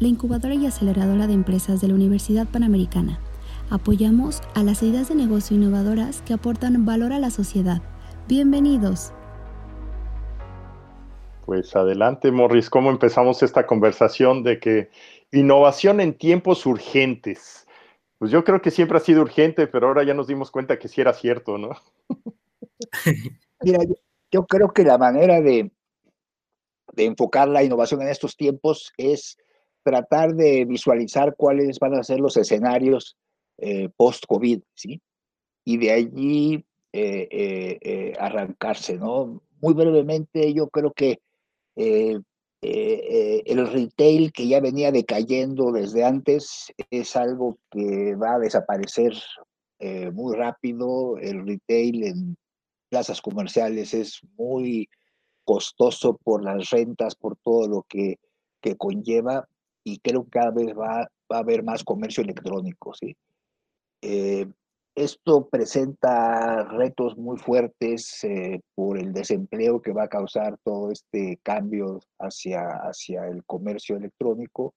la incubadora y aceleradora de empresas de la Universidad Panamericana. Apoyamos a las ideas de negocio innovadoras que aportan valor a la sociedad. Bienvenidos. Pues adelante, Morris, ¿cómo empezamos esta conversación de que innovación en tiempos urgentes? Pues yo creo que siempre ha sido urgente, pero ahora ya nos dimos cuenta que sí era cierto, ¿no? Mira, yo, creo que la manera de, de enfocar la innovación en estos tiempos es tratar de visualizar cuáles van a ser los escenarios eh, post-COVID, ¿sí? Y de allí eh, eh, arrancarse, ¿no? Muy brevemente, yo creo que el retail que ya venía decayendo desde antes es algo que va a desaparecer muy rápido. El retail en plazas comerciales es muy costoso por las rentas, por todo lo que, que conlleva y creo que cada vez va, va a haber más comercio electrónico. ¿sí? Eh, esto presenta retos muy fuertes eh, por el desempleo que va a causar todo este cambio hacia, hacia el comercio electrónico.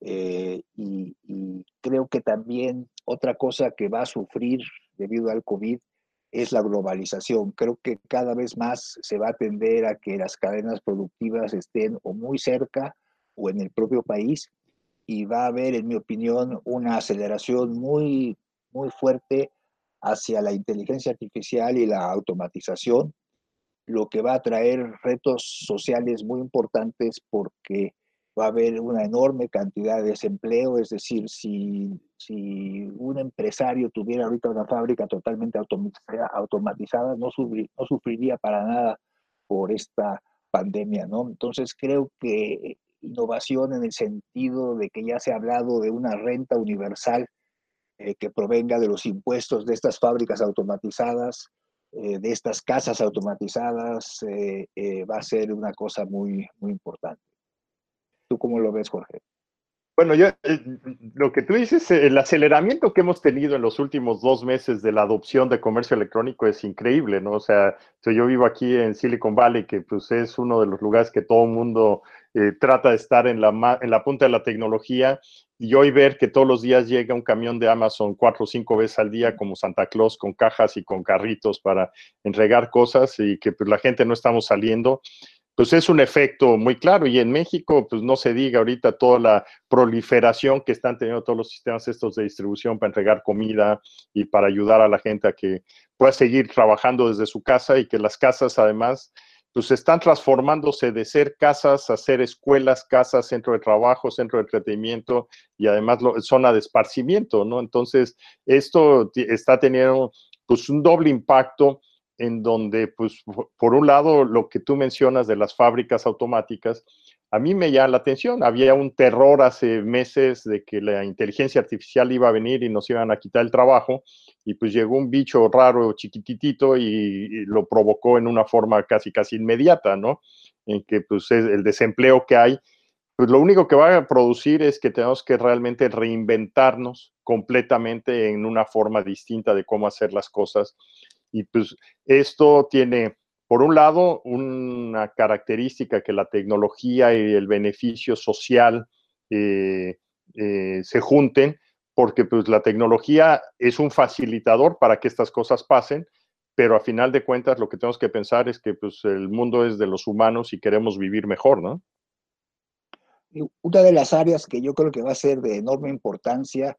Eh, y, y, creo que también otra cosa que va a sufrir debido al COVID es la globalización. Creo que cada vez más se va a tender a que las cadenas productivas estén o muy cerca o en el propio país y va a haber, en mi opinión, una aceleración muy, muy fuerte hacia la inteligencia artificial y la automatización, lo que va a traer retos sociales muy importantes porque va a haber una enorme cantidad de desempleo, es decir, si, si un empresario tuviera ahorita una fábrica totalmente automatizada, no, no sufriría para nada por esta pandemia, ¿no? Entonces creo que innovación en el sentido de que ya se ha hablado de una renta universal eh, que provenga de los impuestos de estas fábricas automatizadas, eh, de estas casas automatizadas, eh, va a ser una cosa muy, muy importante. ¿Tú cómo lo ves, Jorge? Bueno, yo, lo que tú dices, el aceleramiento que hemos tenido en los últimos dos meses de la adopción de comercio electrónico es increíble, ¿no? O sea, yo vivo aquí en Silicon Valley, que pues es uno de los lugares que todo el mundo eh, trata de estar en la, punta de la tecnología y hoy ver que todos los días llega un camión de Amazon cuatro o cinco veces al día como Santa Claus con cajas y con carritos para entregar cosas y que pues la gente no estamos saliendo, pues es un efecto muy claro. Y en México, pues no se diga ahorita toda la proliferación que están teniendo todos los sistemas estos de distribución para entregar comida y para ayudar a la gente a que pueda seguir trabajando desde su casa y que las casas además pues están transformándose de ser casas a ser escuelas, casas, centro de trabajo, centro de entretenimiento y además zona de esparcimiento, ¿no? Entonces, esto está teniendo pues un doble impacto en donde, pues, por un lado, lo que tú mencionas de las fábricas automáticas, a mí me llama la atención. Había un terror hace meses de que la inteligencia artificial iba a venir y nos iban a quitar el trabajo, y pues llegó un bicho raro, chiquititito, y, lo provocó en una forma casi, casi inmediata, ¿no? En que, pues, el desempleo que hay, pues lo único que va a producir es que tenemos que realmente reinventarnos completamente en una forma distinta de cómo hacer las cosas y pues esto tiene, por un lado, una característica que la tecnología y el beneficio social eh, eh, se junten, porque pues la tecnología es un facilitador para que estas cosas pasen, pero a final de cuentas lo que tenemos que pensar es que pues el mundo es de los humanos y queremos vivir mejor, ¿no? Una de las áreas que yo creo que va a ser de enorme importancia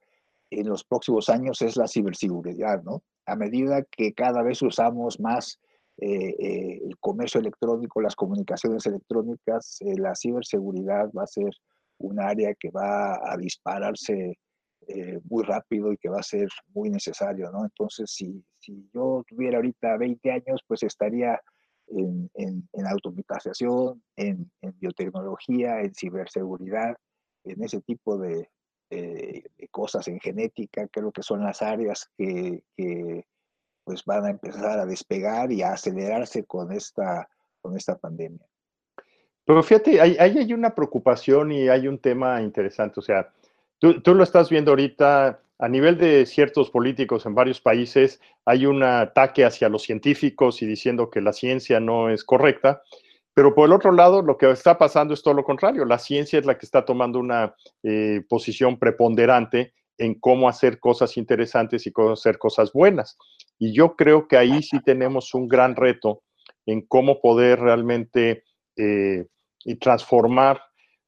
en los próximos años es la ciberseguridad, ¿no? A medida que cada vez usamos más eh, eh, el comercio electrónico, las comunicaciones electrónicas, eh, la ciberseguridad va a ser un área que va a dispararse muy rápido y que va a ser muy necesario, ¿no? Entonces, si, si yo tuviera ahorita 20 años, pues estaría en, en, en automatización, en, en biotecnología, en ciberseguridad, en ese tipo de, cosas en genética, creo que son las áreas que, pues van a empezar a despegar y a acelerarse con esta, con esta pandemia. Pero fíjate, ahí hay, una preocupación y hay un tema interesante. O sea, tú, tú, lo estás viendo ahorita a nivel de ciertos políticos en varios países, hay un ataque hacia los científicos y diciendo que la ciencia no es correcta. Pero por el otro lado, lo que está pasando es todo lo contrario. La ciencia es la que está tomando una eh, posición preponderante en cómo hacer cosas interesantes y cómo hacer cosas buenas. Y yo creo que ahí sí tenemos un gran reto en cómo poder realmente eh, transformar,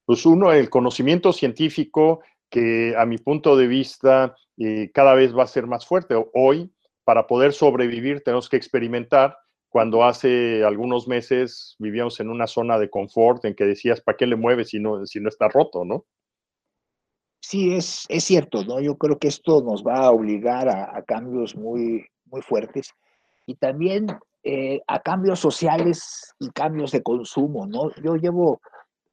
pues uno, el conocimiento científico que a mi punto de vista eh, cada vez va a ser más fuerte. Hoy, para poder sobrevivir, tenemos que experimentar cuando hace algunos meses vivíamos en una zona de confort en que decías, ¿para qué le mueves si no, si no está roto, no? Sí, es, es cierto, ¿no? Yo creo que esto nos va a obligar a, cambios muy, muy fuertes y también eh, a cambios sociales y cambios de consumo, ¿no? Yo llevo,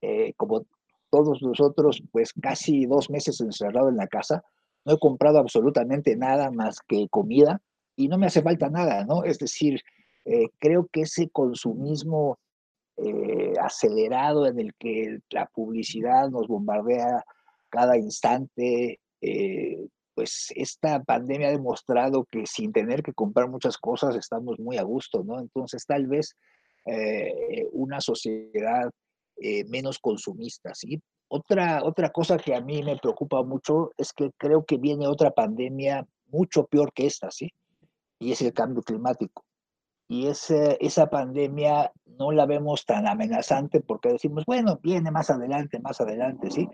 eh, como todos nosotros, pues casi dos meses encerrado en la casa, no he comprado absolutamente nada más que comida y no me hace falta nada, ¿no? Es decir, eh, creo que ese consumismo eh, acelerado en el que la publicidad nos bombardea cada instante, eh, pues esta pandemia ha demostrado que sin tener que comprar muchas cosas estamos muy a gusto, ¿no? Entonces tal vez una sociedad menos consumista, ¿sí? Otra, otra cosa que a mí me preocupa mucho es que creo que viene otra pandemia mucho peor que esta, ¿sí? Y es el cambio climático y ese, esa pandemia no la vemos tan amenazante porque decimos, bueno, viene más adelante, más adelante, ¿sí?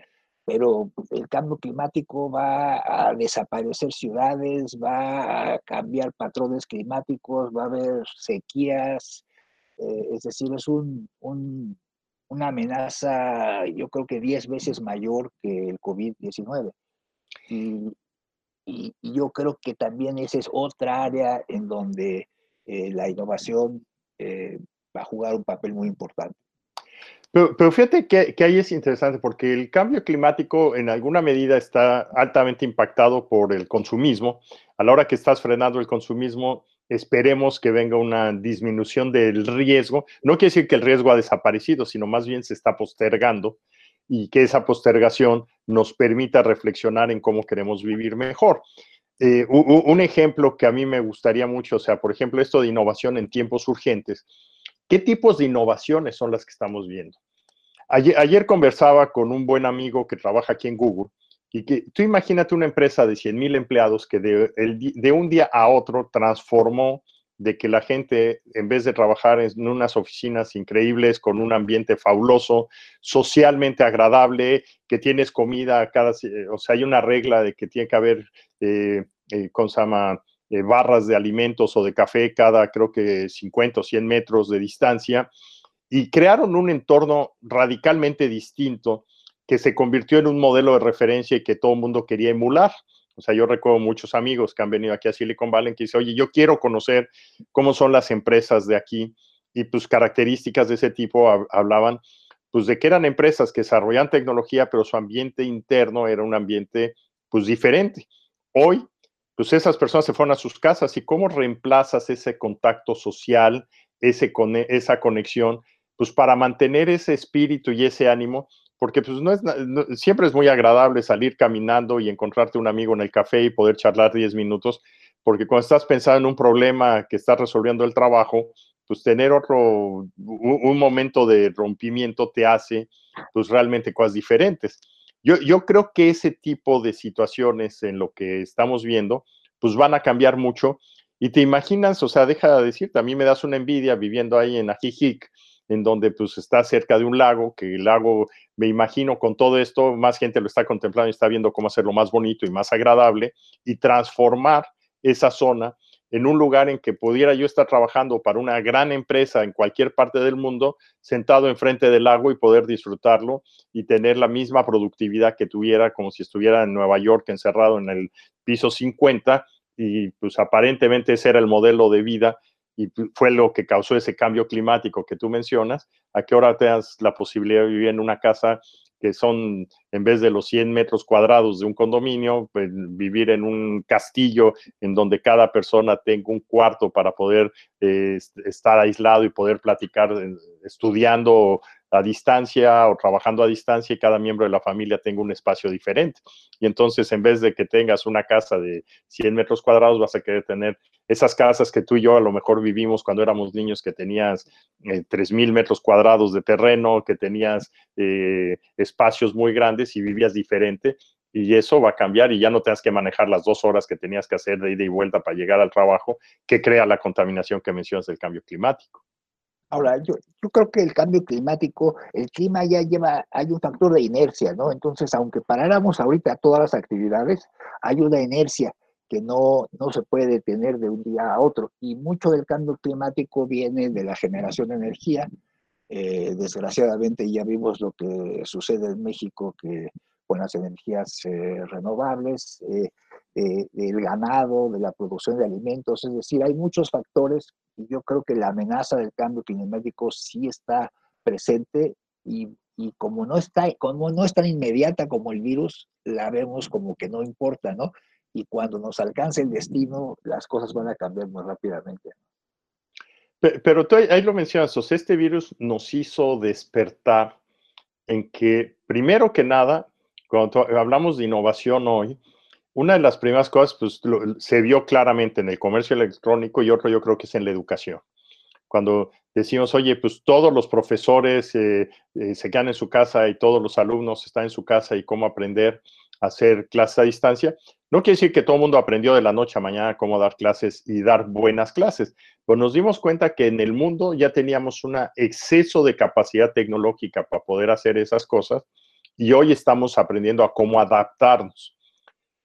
Pero el cambio climático va a desaparecer ciudades, va a cambiar patrones climáticos, va a haber sequías, eh, es decir, es un, un, una amenaza yo creo que 10 veces mayor que el COVID-19. Y, y, y yo creo que también esa es otra área en donde eh, la innovación eh, va a jugar un papel muy importante. Pero, fíjate que, ahí es interesante porque el cambio climático en alguna medida está altamente impactado por el consumismo. A la hora que estás frenando el consumismo, esperemos que venga una disminución del riesgo. No quiere decir que el riesgo ha desaparecido, sino más bien se está postergando y que esa postergación nos permita reflexionar en cómo queremos vivir mejor. Eh, un ejemplo que a mí me gustaría mucho, o sea, por ejemplo, esto de innovación en tiempos urgentes. ¿Qué tipos de innovaciones son las que estamos viendo? Ayer, conversaba con un buen amigo que trabaja aquí en Google y que tú imagínate una empresa de 100 mil empleados que de, un día a otro transformó de que la gente, en vez de trabajar en unas oficinas increíbles, con un ambiente fabuloso, socialmente agradable, que tienes comida cada, o sea, hay una regla de que tiene que haber, eh, eh con llama? Barras de alimentos o de café cada, creo que 50 o 100 metros de distancia, y crearon un entorno radicalmente distinto que se convirtió en un modelo de referencia y que todo el mundo quería emular. O sea, yo recuerdo muchos amigos que han venido aquí a Silicon Valley que dicen, oye, yo quiero conocer cómo son las empresas de aquí y pues características de ese tipo hablaban pues de que eran empresas que desarrollaban tecnología, pero su ambiente interno era un ambiente pues diferente. Hoy, pues esas personas se fueron a sus casas y cómo reemplazas ese contacto social, ese, esa conexión, pues para mantener ese espíritu y ese ánimo porque pues no es, siempre es muy agradable salir caminando y encontrarte un amigo en el café y poder charlar 10 minutos, porque cuando estás pensando en un problema que estás resolviendo el trabajo, pues tener otro, un, momento de rompimiento te hace pues realmente cosas diferentes. Yo, yo creo que ese tipo de situaciones en lo que estamos viendo, pues van a cambiar mucho. Y te imaginas, o sea, deja de decirte, a mí me das una envidia viviendo ahí en Ajijic, en donde pues está cerca de un lago, que el lago, me imagino con todo esto, más gente lo está contemplando y está viendo cómo hacerlo más bonito y más agradable y transformar esa zona en un lugar en que pudiera yo estar trabajando para una gran empresa en cualquier parte del mundo, sentado enfrente del lago y poder disfrutarlo y tener la misma productividad que tuviera como si estuviera en Nueva York encerrado en el piso 50 y pues aparentemente ese era el modelo de vida y fue lo que causó ese cambio climático que tú mencionas, a qué hora te das la posibilidad de vivir en una casa que son, en vez de los 100 metros cuadrados de un condominio, pues, vivir en un castillo en donde cada persona tenga un cuarto para poder eh, estar aislado y poder platicar eh, estudiando a distancia o trabajando a distancia y cada miembro de la familia tenga un espacio diferente. Y entonces, en vez de que tengas una casa de 100 metros cuadrados, vas a querer tener esas casas que tú y yo a lo mejor vivimos cuando éramos niños, que tenías eh, 3.000 metros cuadrados de terreno, que tenías eh, espacios muy grandes y vivías diferente. Y eso va a cambiar y ya no tengas que manejar las dos horas que tenías que hacer de ida y vuelta para llegar al trabajo, que crea la contaminación que mencionas del cambio climático. Ahora, yo, yo creo que el cambio climático, el clima ya lleva, hay un factor de inercia, ¿no? Entonces, aunque paráramos ahorita todas las actividades, hay una inercia que no, no se puede detener de un día a otro. Y mucho del cambio climático viene de la generación de energía. Eh, desgraciadamente ya vimos lo que sucede en México que con las energías eh, renovables, eh, del ganado, de la producción de alimentos, es decir, hay muchos factores y yo creo que la amenaza del cambio climático sí está presente y, y, como, no está, como no es tan inmediata como el virus, la vemos como que no importa, ¿no? Y cuando nos alcance el destino, las cosas van a cambiar muy rápidamente. Pero, tú ahí lo mencionas, o sea, este virus nos hizo despertar en que, primero que nada, cuando hablamos de innovación hoy, una de las primeras cosas pues, se vio claramente en el comercio electrónico y otro yo creo que es en la educación. Cuando decimos, oye, pues todos los profesores eh, eh, se quedan en su casa y todos los alumnos están en su casa y cómo aprender a hacer clases a distancia, no quiere decir que todo el mundo aprendió de la noche a mañana cómo dar clases y dar buenas clases, pero nos dimos cuenta que en el mundo ya teníamos un exceso de capacidad tecnológica para poder hacer esas cosas y hoy estamos aprendiendo a cómo adaptarnos.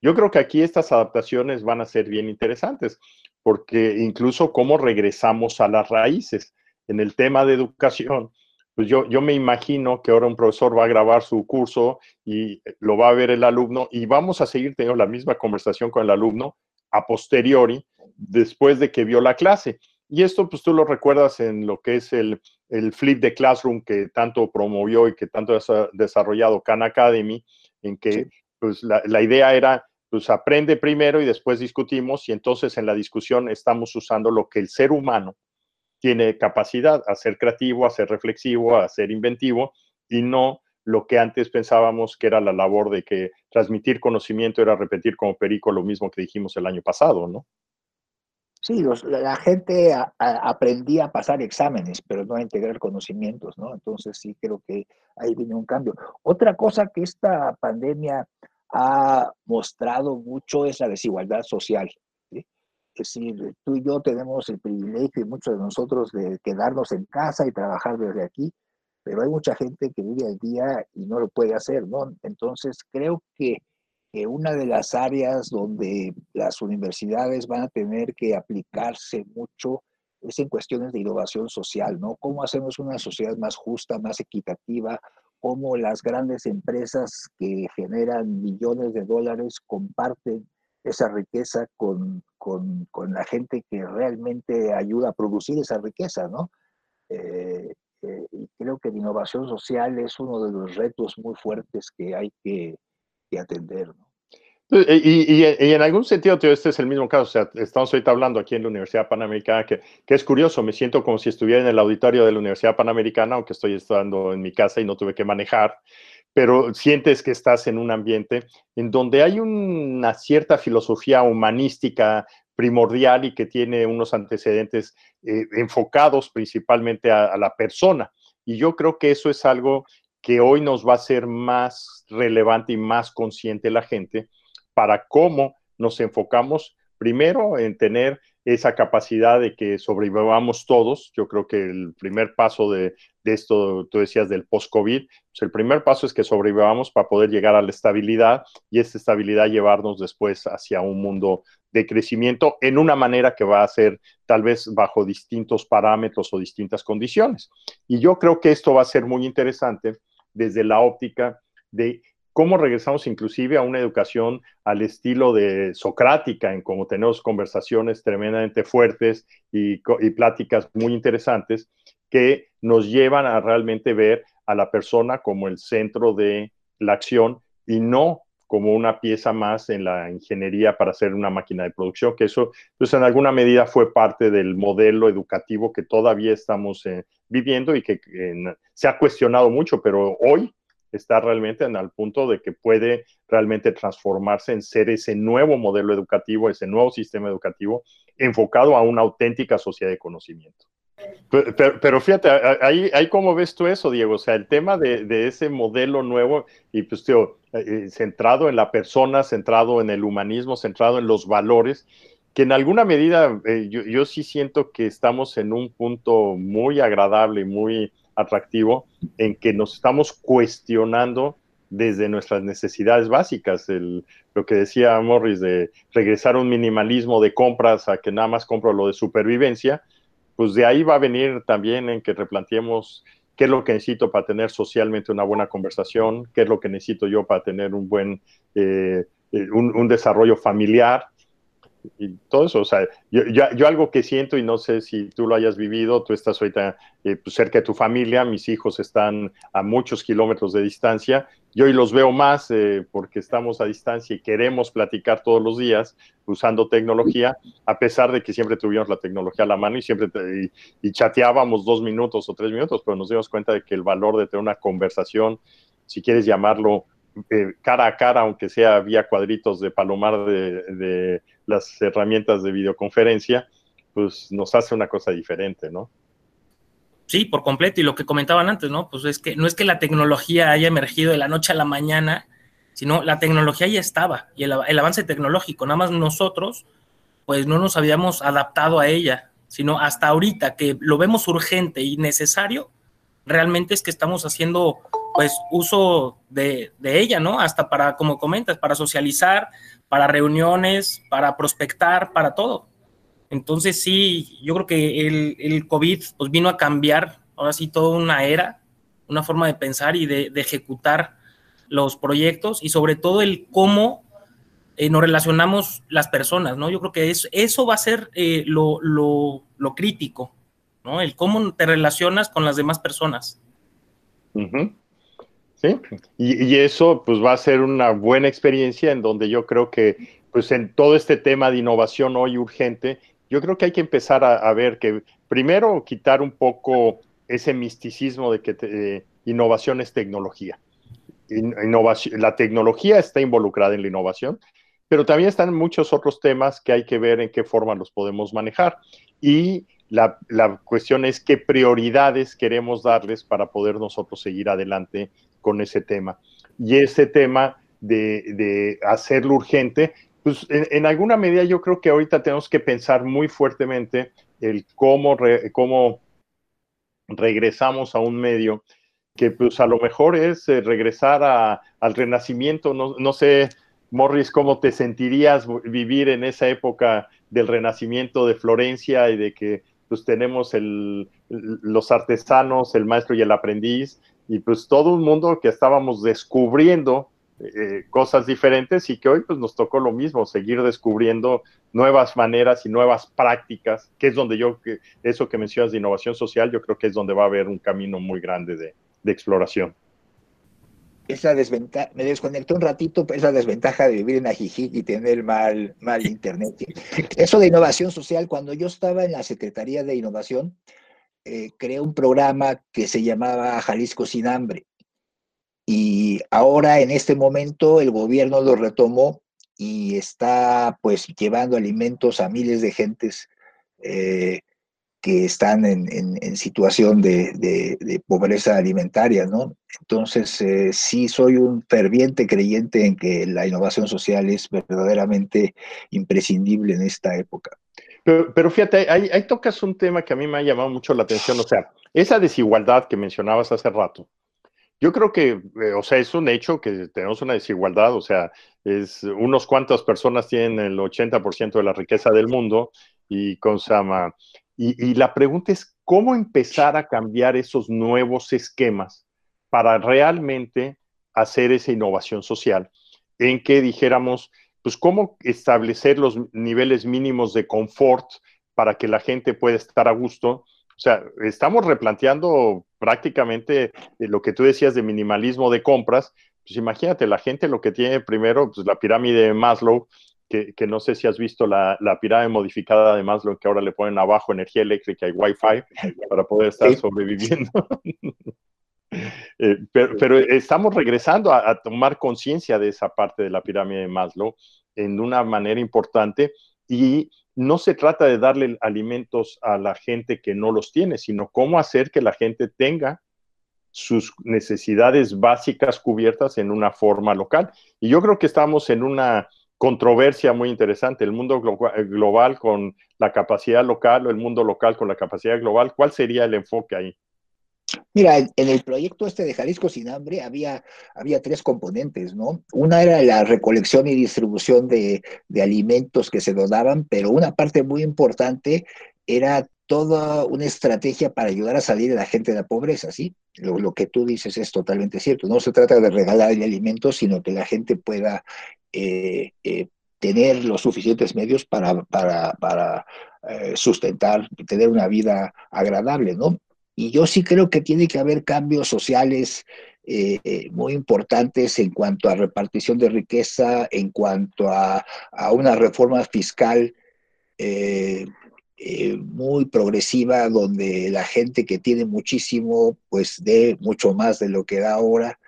Yo creo que aquí estas adaptaciones van a ser bien interesantes, porque incluso cómo regresamos a las raíces. En el tema de educación, pues yo, yo me imagino que ahora un profesor va a grabar su curso y lo va a ver el alumno y vamos a seguir teniendo la misma conversación con el alumno a posteriori, después de que vio la clase. Y esto, pues tú lo recuerdas en lo que es el, el Flip de Classroom que tanto promovió y que tanto ha desarrollado Khan Academy, en que pues la, la, idea era pues aprende primero y después discutimos y entonces en la discusión estamos usando lo que el ser humano tiene capacidad a ser creativo, a ser reflexivo, a ser inventivo y no lo que antes pensábamos que era la labor de que transmitir conocimiento era repetir como perico lo mismo que dijimos el año pasado, ¿no? Sí, la gente aprendía a pasar exámenes, pero no a integrar conocimientos, ¿no? Entonces sí creo que ahí viene un cambio. Otra cosa que esta pandemia ha mostrado mucho es la desigualdad social. ¿sí? Es decir, tú y yo tenemos el privilegio y muchos de nosotros de quedarnos en casa y trabajar desde aquí, pero hay mucha gente que vive al día y no lo puede hacer, ¿no? Entonces creo que, que una de las áreas donde las universidades van a tener que aplicarse mucho es en cuestiones de innovación social, ¿no? ¿Cómo hacemos una sociedad más justa, más equitativa, cómo las grandes empresas que generan millones de dólares comparten esa riqueza con, con, la gente que realmente ayuda a producir esa riqueza, ¿no? Eh, eh, y creo que la innovación social es uno de los retos muy fuertes que hay que, que atender, ¿no? Y, y, y, en algún sentido, tío, este es el mismo caso. O sea, estamos ahorita hablando aquí en la Universidad Panamericana, que, que, es curioso, me siento como si estuviera en el auditorio de la Universidad Panamericana, aunque estoy estando en mi casa y no tuve que manejar, pero sientes que estás en un ambiente en donde hay una cierta filosofía humanística primordial y que tiene unos antecedentes eh, enfocados principalmente a, a la persona. Y yo creo que eso es algo que hoy nos va a ser más relevante y más consciente la gente para cómo nos enfocamos primero en tener esa capacidad de que sobrevivamos todos. Yo creo que el primer paso de, de esto, tú decías del post-COVID, pues el primer paso es que sobrevivamos para poder llegar a la estabilidad y esta estabilidad llevarnos después hacia un mundo de crecimiento en una manera que va a ser tal vez bajo distintos parámetros o distintas condiciones. Y yo creo que esto va a ser muy interesante desde la óptica de cómo regresamos inclusive a una educación al estilo de socrática, en cómo tenemos conversaciones tremendamente fuertes y, pláticas muy interesantes, que nos llevan a realmente ver a la persona como el centro de la acción y no como una pieza más en la ingeniería para hacer una máquina de producción, que eso, pues en alguna medida fue parte del modelo educativo que todavía estamos eh, viviendo y que se ha cuestionado mucho, pero hoy está realmente en el punto de que puede realmente transformarse en ser ese nuevo modelo educativo, ese nuevo sistema educativo enfocado a una auténtica sociedad de conocimiento. Pero, fíjate, ahí, ahí cómo ves tú eso, Diego, o sea, el tema de, ese modelo nuevo y pues, tío, eh, eh, centrado en la persona, centrado en el humanismo, centrado en los valores, que en alguna medida eh, yo, yo, sí siento que estamos en un punto muy agradable y muy atractivo en que nos estamos cuestionando desde nuestras necesidades básicas, el, lo que decía Morris de regresar a un minimalismo de compras a que nada más compro lo de supervivencia, pues de ahí va a venir también en que replanteemos qué es lo que necesito para tener socialmente una buena conversación, qué es lo que necesito yo para tener un buen, eh, eh, un, desarrollo familiar, y todo eso, o sea, yo, yo, algo que siento y no sé si tú lo hayas vivido, tú estás ahorita eh, pues, cerca de tu familia, mis hijos están a muchos kilómetros de distancia, yo hoy los veo más eh, porque estamos a distancia y queremos platicar todos los días usando tecnología, a pesar de que siempre tuvimos la tecnología a la mano y siempre y, chateábamos dos minutos o tres minutos, pero nos dimos cuenta de que el valor de tener una conversación, si quieres llamarlo eh, cara a cara, aunque sea vía cuadritos de palomar de, las herramientas de videoconferencia, pues nos hace una cosa diferente, ¿no? Sí, por completo. Y lo que comentaban antes, ¿no? Pues es que no es que la tecnología haya emergido de la noche a la mañana, sino la tecnología ya estaba y el, el, avance tecnológico, nada más nosotros, pues no nos habíamos adaptado a ella, sino hasta ahorita que lo vemos urgente y necesario, realmente es que estamos haciendo pues uso de, ella, ¿no? Hasta para, como comentas, para socializar, para reuniones, para prospectar, para todo. Entonces sí, yo creo que el, el COVID pues vino a cambiar ahora sí toda una era, una forma de pensar y de, ejecutar los proyectos y sobre todo el cómo eh, nos relacionamos las personas, ¿no? Yo creo que eso va a ser eh, lo, crítico, ¿no? El cómo te relacionas con las demás personas. Y, eso pues va a ser una buena experiencia en donde yo creo que pues en todo este tema de innovación hoy urgente, yo creo que hay que empezar a, ver que primero quitar un poco ese misticismo de que innovación es tecnología. Innovación, la tecnología está involucrada en la innovación, pero también están muchos otros temas que hay que ver en qué forma los podemos manejar. Y la, la, cuestión es qué prioridades queremos darles para poder nosotros seguir adelante con ese tema. Y ese tema de, hacerlo urgente, pues en, alguna medida yo creo que ahorita tenemos que pensar muy fuertemente el cómo, cómo regresamos a un medio que pues a lo mejor es eh, regresar al renacimiento, no, no sé, Morris, ¿cómo te sentirías vivir en esa época del renacimiento de Florencia y de que pues tenemos el, los artesanos, el maestro y el aprendiz, y pues todo un mundo que estábamos descubriendo eh, cosas diferentes y que hoy pues nos tocó lo mismo, seguir descubriendo nuevas maneras y nuevas prácticas, que es donde yo, que eso que mencionas de innovación social, yo creo que es donde va a haber un camino muy grande de, de exploración. Esa desventaja, me desconecté un ratito, esa desventaja de vivir en Ajijic y tener mal, mal internet. Eso de innovación social, cuando yo estaba en la Secretaría de Innovación, eh, creé un programa que se llamaba Jalisco sin hambre. Y ahora, en este momento, el gobierno lo retomó y está pues llevando alimentos a miles de gentes eh, que están en, situación de, pobreza alimentaria, ¿no? Entonces, eh, sí soy un ferviente creyente en que la innovación social es verdaderamente imprescindible en esta época. Pero, fíjate, ahí, tocas un tema que a mí me ha llamado mucho la atención, o sea, esa desigualdad que mencionabas hace rato. Yo creo que, eh, o sea, es un hecho que tenemos una desigualdad, o sea, es unos cuantas personas tienen el 80% de la riqueza del mundo y con Sama. Y, y la pregunta es, ¿cómo empezar a cambiar esos nuevos esquemas para realmente hacer esa innovación social en que dijéramos, pues cómo establecer los niveles mínimos de confort para que la gente pueda estar a gusto O sea, estamos replanteando prácticamente lo que tú decías de minimalismo de compras. Pues imagínate, la gente lo que tiene primero, pues la pirámide de Maslow, que, no sé si has visto la, pirámide modificada de Maslow, que ahora le ponen abajo energía eléctrica y Wi-Fi para poder estar sobreviviendo. Eh, pero, estamos regresando a, tomar conciencia de esa parte de la pirámide de Maslow en una manera importante y no se trata de darle alimentos a la gente que no los tiene, sino cómo hacer que la gente tenga sus necesidades básicas cubiertas en una forma local. Y yo creo que estamos en una controversia muy interesante, el mundo global con la capacidad local o el mundo local con la capacidad global. ¿Cuál sería el enfoque ahí? Mira, en, el proyecto este de Jalisco sin hambre había, había tres componentes, ¿no? Una era la recolección y distribución de, alimentos que se donaban, pero una parte muy importante era toda una estrategia para ayudar a salir a la gente de la pobreza, ¿sí? Lo, que tú dices es totalmente cierto. No se trata de regalarle alimentos, sino que la gente pueda eh, eh, tener los suficientes medios para, para, para eh, sustentar, tener una vida agradable, ¿no? Y yo sí creo que tiene que haber cambios sociales eh, eh, muy importantes en cuanto a repartición de riqueza, en cuanto a, una reforma fiscal eh, muy progresiva, donde la gente que tiene muchísimo, pues dé mucho más de lo que da ahora.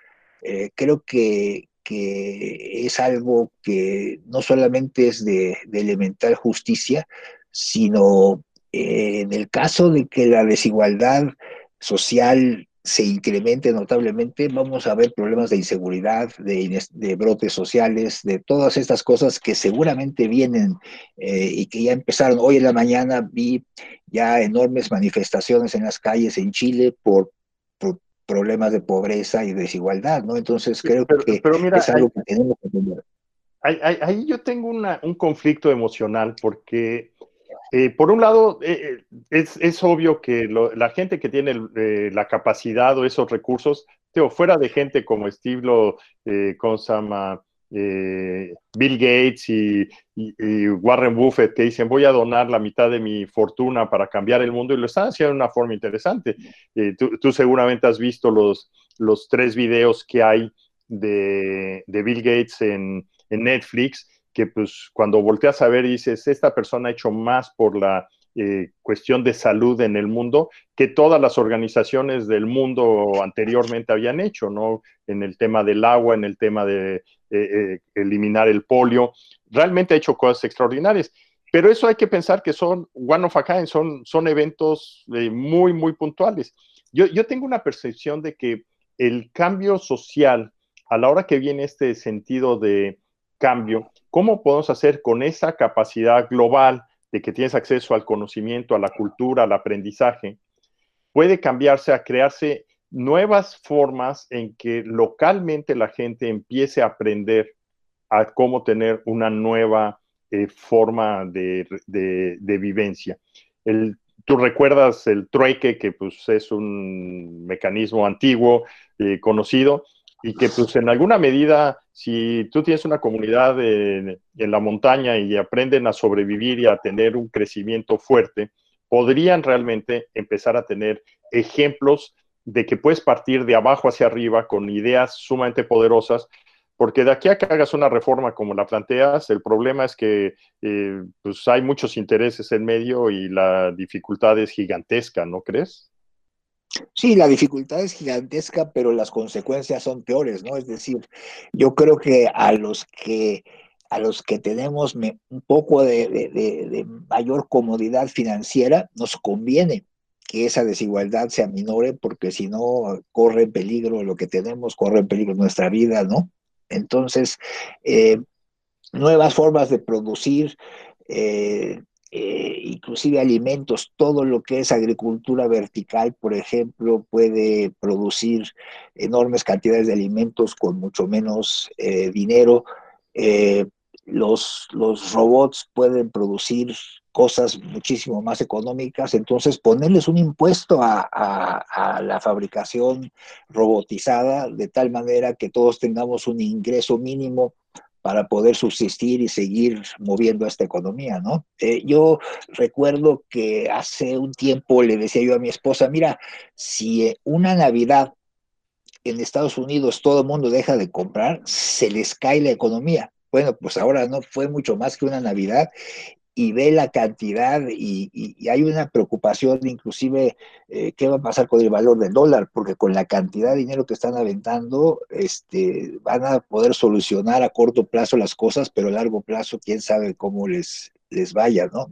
creo que, es algo que no solamente es de, de elemental justicia, sino eh, en el caso de que la desigualdad social se incremente notablemente, vamos a ver problemas de inseguridad, de, brotes sociales, de todas estas cosas que seguramente vienen eh, y que ya empezaron. Hoy en la mañana vi ya enormes manifestaciones en las calles en Chile por, problemas de pobreza y desigualdad, ¿no? Entonces creo que es algo que tenemos que entender. Ahí, yo tengo un conflicto emocional porque eh, por un lado, eh, eh, es, obvio que la gente que tiene la capacidad o esos recursos, fuera de gente como estilo, Consama, Bill Gates y, Warren Buffett, que dicen voy a donar la mitad de mi fortuna para cambiar el mundo y lo están haciendo de una forma interesante. Tú, seguramente has visto los, los tres videos que hay de, Bill Gates en, en Netflix que pues cuando volteas a ver y dices, esta persona ha hecho más por la eh, cuestión de salud en el mundo que todas las organizaciones del mundo anteriormente habían hecho, ¿no? En el tema del agua, en el tema de eh, eh, eliminar el polio, realmente ha hecho cosas extraordinarias. Pero eso hay que pensar que son one of a kind, son, son eventos muy, muy puntuales. Yo, yo tengo una percepción de que el cambio social, a la hora que viene este sentido de cambio, ¿Cómo podemos hacer con esa capacidad global de que tienes acceso al conocimiento, a la cultura, al aprendizaje? Puede cambiarse a crearse nuevas formas en que localmente la gente empiece a aprender a cómo tener una nueva eh, forma de, vivencia. tú recuerdas el trueque, que pues, es un mecanismo antiguo, eh, conocido, y que pues en alguna medida, si tú tienes una comunidad en, la montaña y aprenden a sobrevivir y a tener un crecimiento fuerte, podrían realmente empezar a tener ejemplos de que puedes partir de abajo hacia arriba con ideas sumamente poderosas, porque de aquí a que hagas una reforma como la planteas, el problema es que eh, pues hay muchos intereses en medio y la dificultad es gigantesca, ¿no crees? Sí, la dificultad es gigantesca, pero las consecuencias son peores, ¿no? Es decir, yo creo que a los que a los que tenemos un poco de, mayor comodidad financiera, nos conviene que esa desigualdad se aminore, porque si no, corre en peligro lo que tenemos, corre en peligro nuestra vida, ¿no? Entonces, eh, nuevas formas de producir, eh, eh, inclusive alimentos, todo lo que es agricultura vertical, por ejemplo, puede producir enormes cantidades de alimentos con mucho menos eh, dinero. Eh, los, los robots pueden producir cosas muchísimo más económicas, entonces ponerles un impuesto a, a, la fabricación robotizada de tal manera que todos tengamos un ingreso mínimo para poder subsistir y seguir moviendo esta economía, ¿no? Eh, yo recuerdo que hace un tiempo le decía yo a mi esposa, mira, si eh, una Navidad en Estados Unidos todo el mundo deja de comprar, se les cae la economía. Bueno, pues ahora no fue mucho más que una Navidad y ve la cantidad y, hay una preocupación inclusive eh, qué va a pasar con el valor del dólar, porque con la cantidad de dinero que están aventando, este, van a poder solucionar a corto plazo las cosas, pero a largo plazo quién sabe cómo les, les vaya, ¿no?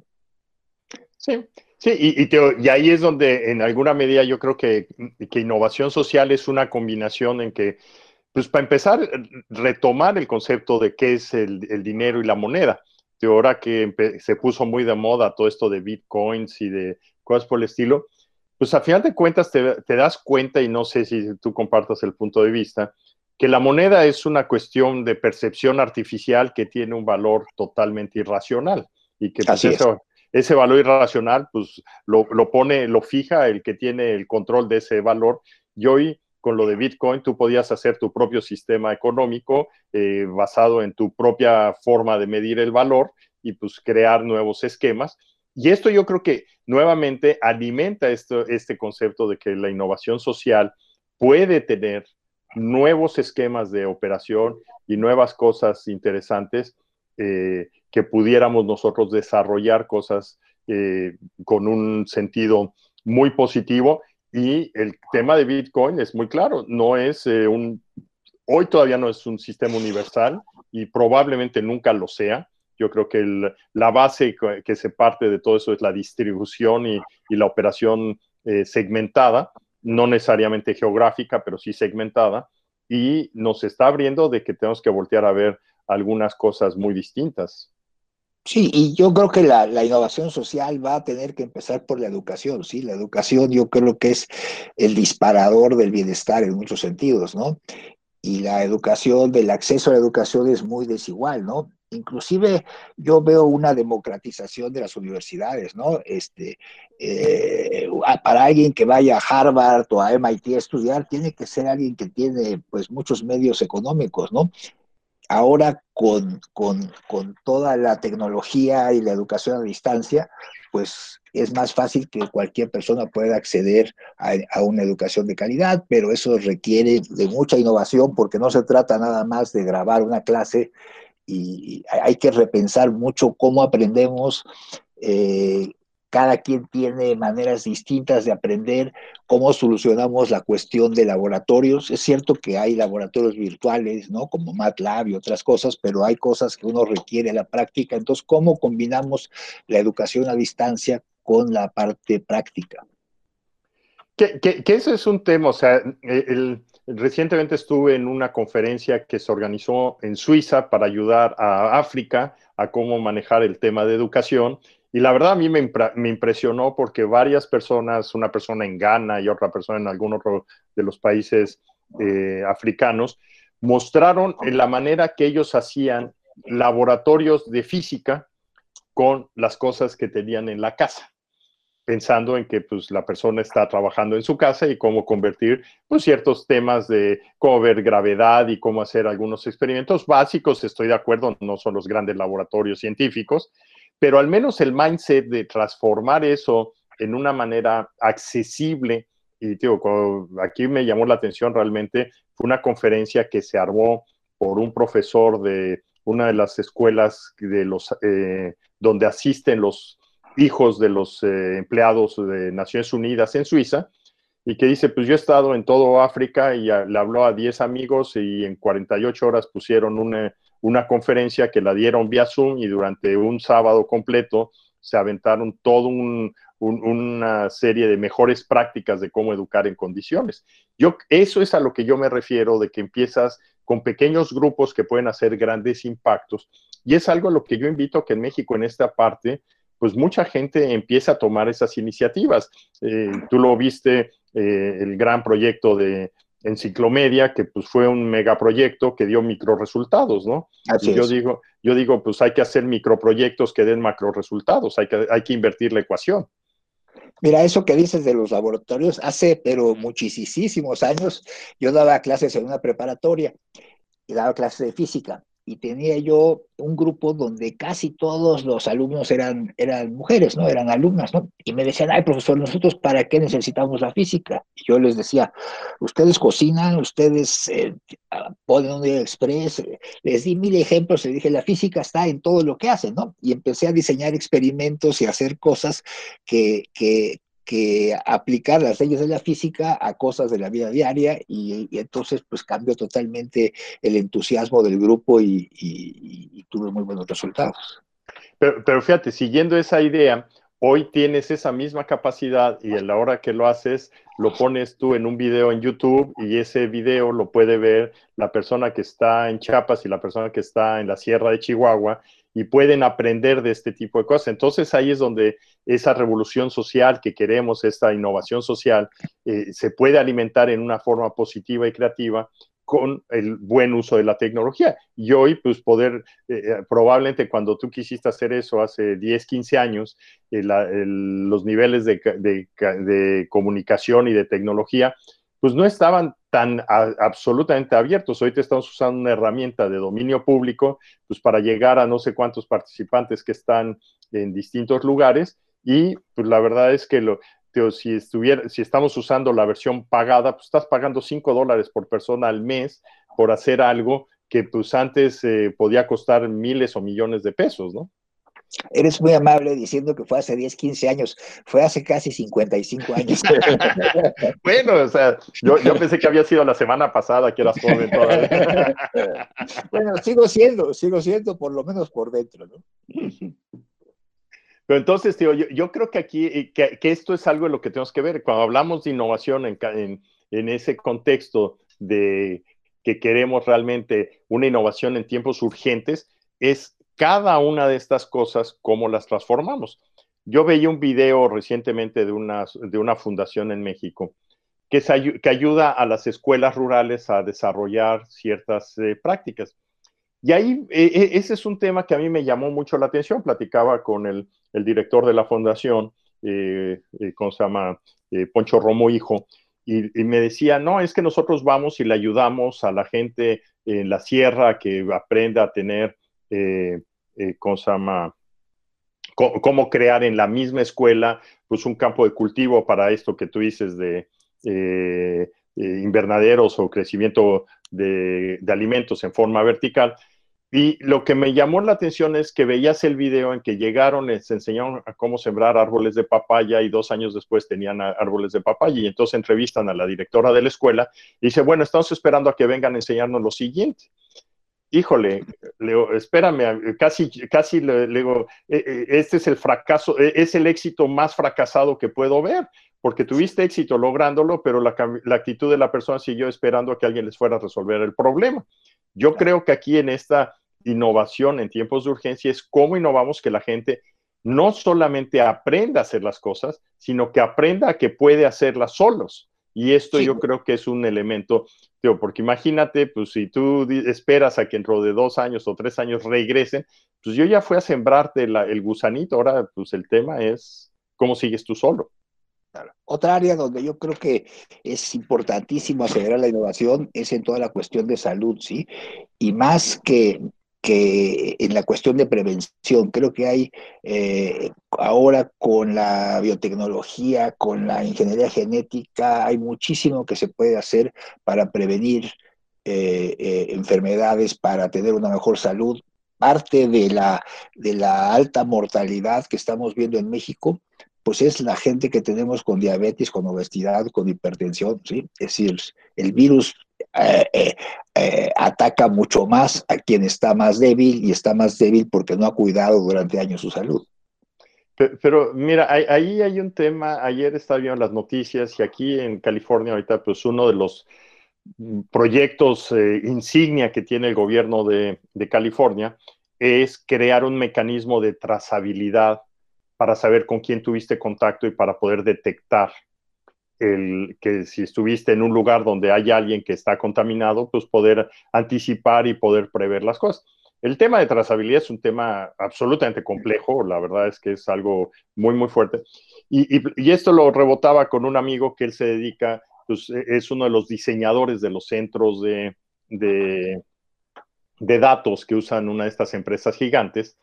Sí, sí, y, y, ahí es donde en alguna medida yo creo que, que innovación social es una combinación en que pues para empezar, retomar el concepto de qué es el, el dinero y la moneda de ahora que se puso muy de moda todo esto de bitcoins y de cosas por el estilo, pues a final de cuentas te, das cuenta, y no sé si tú compartas el punto de vista, que la moneda es una cuestión de percepción artificial que tiene un valor totalmente irracional y que pues, ese, valor irracional pues lo, lo, pone, lo fija el que tiene el control de ese valor. Y hoy con lo de Bitcoin tú podías hacer tu propio sistema económico eh, basado en tu propia forma de medir el valor y pues crear nuevos esquemas. Y esto yo creo que nuevamente alimenta esto, este concepto de que la innovación social puede tener nuevos esquemas de operación y nuevas cosas interesantes eh, que pudiéramos nosotros desarrollar cosas eh, con un sentido muy positivo y el tema de Bitcoin es muy claro, no es eh, un, hoy todavía no es un sistema universal y probablemente nunca lo sea. Yo creo que la base que se parte de todo eso es la distribución y, la operación eh, segmentada, no necesariamente geográfica, pero sí segmentada, y nos está abriendo de que tenemos que voltear a ver algunas cosas muy distintas. Sí, y yo creo que la, innovación social va a tener que empezar por la educación, ¿sí? La educación yo creo que es el disparador del bienestar en muchos sentidos, ¿no? Y la educación, del acceso a la educación es muy desigual, ¿no? Inclusive yo veo una democratización de las universidades, ¿no? Este, eh, para alguien que vaya a Harvard o a MIT a estudiar, tiene que ser alguien que tiene pues muchos medios económicos, ¿no? Ahora con, con, toda la tecnología y la educación a distancia, pues es más fácil que cualquier persona pueda acceder a, una educación de calidad, pero eso requiere de mucha innovación porque no se trata nada más de grabar una clase y hay que repensar mucho cómo aprendemos, eh, cada quien tiene maneras distintas de aprender cómo solucionamos la cuestión de laboratorios. Es cierto que hay laboratorios virtuales, ¿no? Como MATLAB y otras cosas, pero hay cosas que uno requiere la práctica. Entonces, ¿cómo combinamos la educación a distancia con la parte práctica? Que, ese es un tema, o sea, recientemente estuve en una conferencia que se organizó en Suiza para ayudar a África a cómo manejar el tema de educación y la verdad a mí me, impresionó porque varias personas, una persona en Ghana y otra persona en algún otro de los países eh, africanos, mostraron la manera que ellos hacían laboratorios de física con las cosas que tenían en la casa, pensando en que pues, la persona está trabajando en su casa y cómo convertir pues, ciertos temas de cómo ver gravedad y cómo hacer algunos experimentos básicos, estoy de acuerdo, no son los grandes laboratorios científicos, pero al menos el mindset de transformar eso en una manera accesible, y digo, aquí me llamó la atención realmente, fue una conferencia que se armó por un profesor de una de las escuelas de los, eh, donde asisten los hijos de los eh, empleados de Naciones Unidas en Suiza, y que dice, pues yo he estado en todo África y le habló a 10 amigos y en 48 horas pusieron una, una conferencia que la dieron vía Zoom y durante un sábado completo se aventaron toda una serie de mejores prácticas de cómo educar en condiciones. Yo, eso es a lo que yo me refiero, de que empiezas con pequeños grupos que pueden hacer grandes impactos. Y es algo a lo que yo invito que en México, en esta parte, pues mucha gente empieza a tomar esas iniciativas. Eh, tú lo viste, eh, el gran proyecto de, Enciclomedia, que pues fue un megaproyecto que dio micro resultados, ¿no? y yo digo, yo digo, pues hay que hacer microproyectos que den macro resultados, hay que, hay que invertir la ecuación. Mira, eso que dices de los laboratorios, hace pero muchísimos años yo daba clases en una preparatoria y daba clases de física y tenía yo un grupo donde casi todos los alumnos eran, eran mujeres, ¿no? Eran alumnas, ¿no? Y me decían, ay, profesor, ¿nosotros para qué necesitamos la física? Y yo les decía, ustedes cocinan, ustedes eh, ponen un express, les di mil ejemplos, les dije, la física está en todo lo que hacen, ¿no? Y empecé a diseñar experimentos y hacer cosas que, que, que aplicar las leyes de la física a cosas de la vida diaria y, entonces pues cambió totalmente el entusiasmo del grupo y, y, tuve muy buenos resultados. Pero, pero, fíjate, siguiendo esa idea, hoy tienes esa misma capacidad y a la hora que lo haces, lo pones tú en un video en YouTube y ese video lo puede ver la persona que está en Chiapas y la persona que está en la Sierra de Chihuahua y pueden aprender de este tipo de cosas. Entonces ahí es donde esa revolución social que queremos, esta innovación social, eh, se puede alimentar en una forma positiva y creativa con el buen uso de la tecnología. Y hoy, pues poder, eh, eh, probablemente cuando tú quisiste hacer eso hace 10, 15 años, los niveles de, de, comunicación y de tecnología, pues no estaban tan absolutamente abiertos. Hoy te estamos usando una herramienta de dominio público, pues para llegar a no sé cuántos participantes que están en distintos lugares y pues la verdad es que lo, si, estuviera, si estamos usando la versión pagada, pues estás pagando 5 dólares por persona al mes por hacer algo que pues antes eh, podía costar miles o millones de pesos, ¿no? Eres muy amable diciendo que fue hace 10, 15 años. Fue hace casi 55 años. bueno, o sea, yo, yo, pensé que había sido la semana pasada que eras joven todavía. bueno, sigo siendo, sigo siendo por lo menos por dentro, ¿no? Pero entonces, tío, yo, yo creo que aquí, eh, que, que, esto es algo de lo que tenemos que ver. Cuando hablamos de innovación en, en, en ese contexto de que queremos realmente una innovación en tiempos urgentes, es cada una de estas cosas, cómo las transformamos. Yo veía un video recientemente de una, de una fundación en México que, que ayuda a las escuelas rurales a desarrollar ciertas eh, prácticas. Y ahí, e, e, ese es un tema que a mí me llamó mucho la atención. Platicaba con el, el director de la fundación, eh, eh ¿cómo se llama? Eh, Poncho Romo Hijo, y, y, me decía, no, es que nosotros vamos y le ayudamos a la gente en la sierra que aprenda a tener eh, eh, ¿cómo crear en la misma escuela pues un campo de cultivo para esto que tú dices de eh, eh, invernaderos o crecimiento de, alimentos en forma vertical. Y lo que me llamó la atención es que veías el video en que llegaron, les enseñaron a cómo sembrar árboles de papaya y dos años después tenían árboles de papaya. Y entonces entrevistan a la directora de la escuela y dice, bueno, estamos esperando a que vengan a enseñarnos lo siguiente híjole, Leo, espérame, casi, casi le, digo, e, e, este es el fracaso, e, es el éxito más fracasado que puedo ver, porque tuviste éxito lográndolo, pero la, actitud de la persona siguió esperando a que alguien les fuera a resolver el problema. Yo creo que aquí en esta innovación en tiempos de urgencia es cómo innovamos que la gente no solamente aprenda a hacer las cosas, sino que aprenda a que puede hacerlas solos. Y esto yo creo que es un elemento, porque imagínate, pues si tú esperas a que dentro de dos años o tres años regresen, pues yo ya fui a sembrarte el gusanito, ahora pues el tema es cómo sigues tú solo. Otra área donde yo creo que es importantísimo acelerar la innovación es en toda la cuestión de salud, ¿sí? Y más que que en la cuestión de prevención, creo que hay eh, ahora con la biotecnología, con la ingeniería genética, hay muchísimo que se puede hacer para prevenir eh, eh, enfermedades, para tener una mejor salud. Parte de la, de la alta mortalidad que estamos viendo en México pues es la gente que tenemos con diabetes, con obesidad, con hipertensión, ¿sí? Es decir, el virus eh, eh, eh, ataca mucho más a quien está más débil y está más débil porque no ha cuidado durante años su salud. Pero, mira, ahí hay un tema, ayer estaba viendo las noticias y aquí en California ahorita pues uno de los proyectos insignia que tiene el gobierno de California es crear un mecanismo de trazabilidad para saber con quién tuviste contacto y para poder detectar el, que si estuviste en un lugar donde hay alguien que está contaminado, pues poder anticipar y poder prever las cosas. El tema de trazabilidad es un tema absolutamente complejo, la verdad es que es algo muy, muy fuerte. Y, esto lo rebotaba con un amigo que él se dedica, pues e, es uno de los diseñadores de los centros de de datos que usan una de estas empresas gigantes.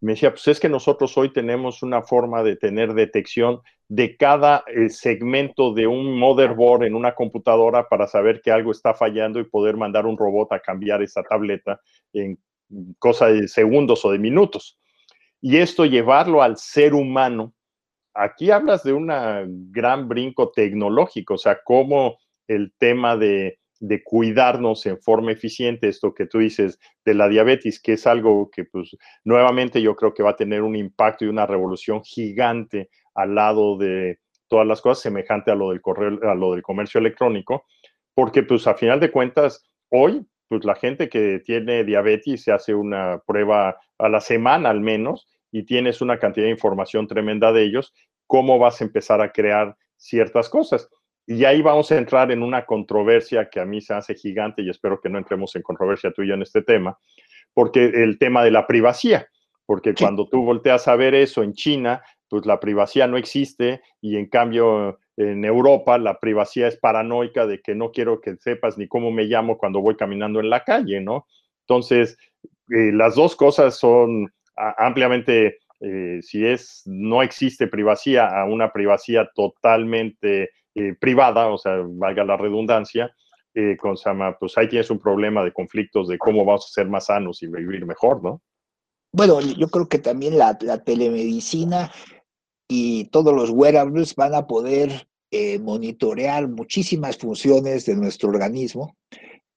Me decía, pues es que nosotros hoy tenemos una forma de tener detección de cada eh, segmento de un motherboard en una computadora para saber que algo está fallando y poder mandar un robot a cambiar esa tableta en cosa de segundos o de minutos. Y esto llevarlo al ser humano, aquí hablas de un gran brinco tecnológico, o sea, cómo el tema de, de, cuidarnos en forma eficiente, esto que tú dices de la diabetes, que es algo que pues nuevamente yo creo que va a tener un impacto y una revolución gigante al lado de todas las cosas, semejante a lo del, correo, a lo del comercio electrónico, porque pues a final de cuentas, hoy, pues la gente que tiene diabetes se hace una prueba a la semana al menos y tienes una cantidad de información tremenda de ellos, ¿cómo vas a empezar a crear ciertas cosas? Y ahí vamos a entrar en una controversia que a mí se hace gigante y espero que no entremos en controversia yo en este tema, porque el tema de la privacidad, porque cuando tú volteas a ver eso en China, pues la privacidad no existe y en cambio en Europa la privacidad es paranoica de que no quiero que sepas ni cómo me llamo cuando voy caminando en la calle, ¿no? Entonces, eh, las dos cosas son ampliamente, eh, si es, no existe privacidad a una privacidad totalmente eh, privada, o sea, valga la redundancia, con Sama, pues ahí tienes un problema de conflictos de cómo vamos a ser más sanos y vivir mejor, ¿no? Bueno, yo creo que también la, telemedicina y todos los wearables van a poder eh, monitorear muchísimas funciones de nuestro organismo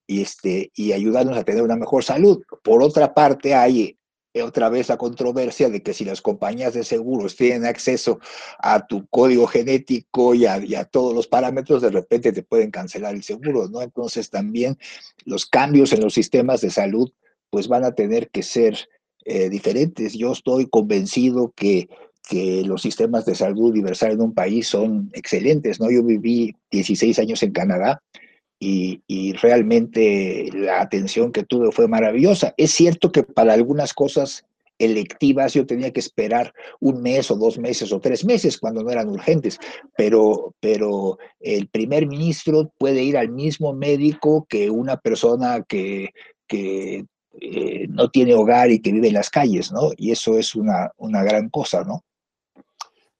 y, este, y ayudarnos a tener una mejor salud. Por otra parte, hay eh, otra vez la controversia de que si las compañías de seguros tienen acceso a tu código genético y a, todos los parámetros, de repente te pueden cancelar el seguro, ¿no? Entonces también los cambios en los sistemas de salud pues van a tener que ser eh, diferentes. Yo estoy convencido que que los sistemas de salud universal en un país son excelentes, ¿no? Yo viví 16 años en Canadá y, realmente la atención que tuve fue maravillosa. Es cierto que para algunas cosas electivas yo tenía que esperar un mes o dos meses o tres meses cuando no eran urgentes, pero, pero el primer ministro puede ir al mismo médico que una persona que, que eh, no tiene hogar y que vive en las calles, ¿no? Y eso es una, una gran cosa, ¿no?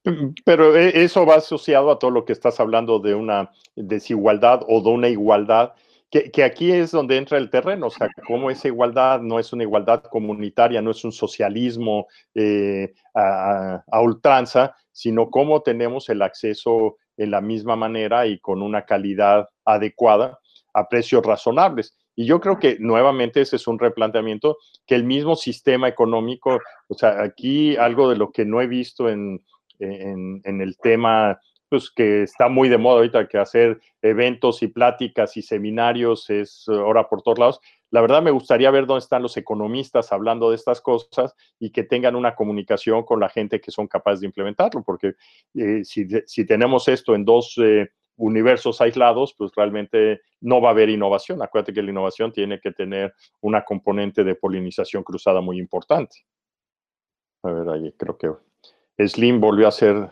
Mm, pero e, eso va asociado a todo lo que estás hablando de una desigualdad o de una igualdad, que, aquí es donde entra el terreno, o sea, cómo esa igualdad no es una igualdad comunitaria, no es un socialismo eh, a, ultranza, sino cómo tenemos el acceso en la misma manera y con una calidad adecuada a precios razonables. Y yo creo que nuevamente ese es un replanteamiento que el mismo sistema económico, o sea, aquí algo de lo que no he visto en, en, el tema pues, que está muy de moda ahorita, que hacer eventos y pláticas y seminarios es ahora por todos lados. La verdad me gustaría ver dónde están los economistas hablando de estas cosas y que tengan una comunicación con la gente que son capaces de implementarlo, porque eh, si, si, tenemos esto en dos eh, universos aislados, pues realmente no va a haber innovación. Acuérdate que la innovación tiene que tener una componente de polinización cruzada muy importante. A ver, ahí creo que Slim volvió a hacer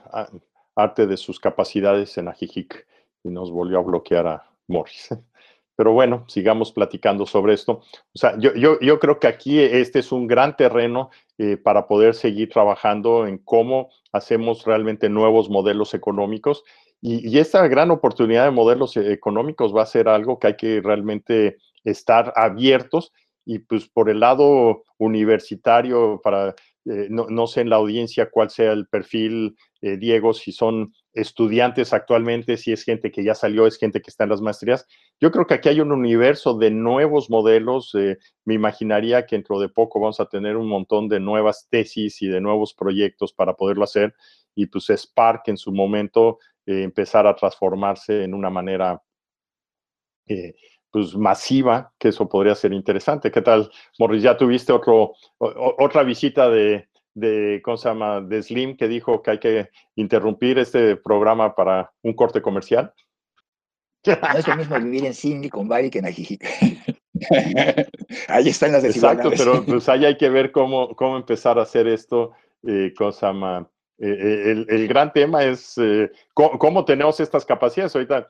arte de sus capacidades en Ajijic y nos volvió a bloquear a Morris. Pero bueno, sigamos platicando sobre esto. O sea, yo, creo que aquí este es un gran terreno eh, para poder seguir trabajando en cómo hacemos realmente nuevos modelos económicos. Y, y, esta gran oportunidad de modelos económicos va a ser algo que hay que realmente estar abiertos. Y pues por el lado universitario, para eh, no, sé en la audiencia cuál sea el perfil, eh, Diego, si son estudiantes actualmente, si es gente que ya salió, es gente que está en las maestrías. Yo creo que aquí hay un universo de nuevos modelos. Eh, me imaginaría que dentro de poco vamos a tener un montón de nuevas tesis y de nuevos proyectos para poderlo hacer. Y pues Spark en su momento empezar a transformarse en una manera pues masiva, que eso podría ser interesante. ¿Qué tal, Morris? ¿Ya tuviste otro, otra visita de, de, ¿cómo se llama? de Slim que dijo que hay que interrumpir este programa para un corte comercial? No es lo mismo vivir en Silicon Valley que en Ajijic. ahí están las desigualdades. Exacto, pero pues ahí hay que ver cómo, cómo empezar a hacer esto, eh, ¿cómo se llama? Eh, eh, el, el, gran tema es cómo, cómo, tenemos estas capacidades. Ahorita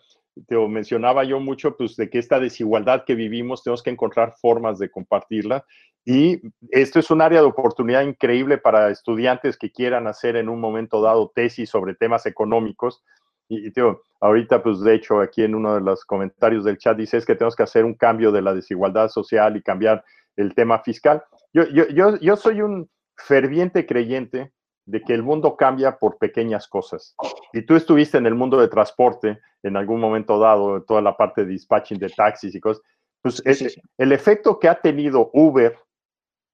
te mencionaba yo mucho, pues de que esta desigualdad que vivimos tenemos que encontrar formas de compartirla. Y esto es un área de oportunidad increíble para estudiantes que quieran hacer en un momento dado tesis sobre temas económicos. Y, tío, ahorita, pues de hecho, aquí en uno de los comentarios del chat dice es que tenemos que hacer un cambio de la desigualdad social y cambiar el tema fiscal. Yo, yo, yo, yo soy un ferviente creyente de que el mundo cambia por pequeñas cosas. Y tú estuviste en el mundo de transporte en algún momento dado, toda la parte de dispatching de taxis y cosas. Pues el efecto que ha tenido Uber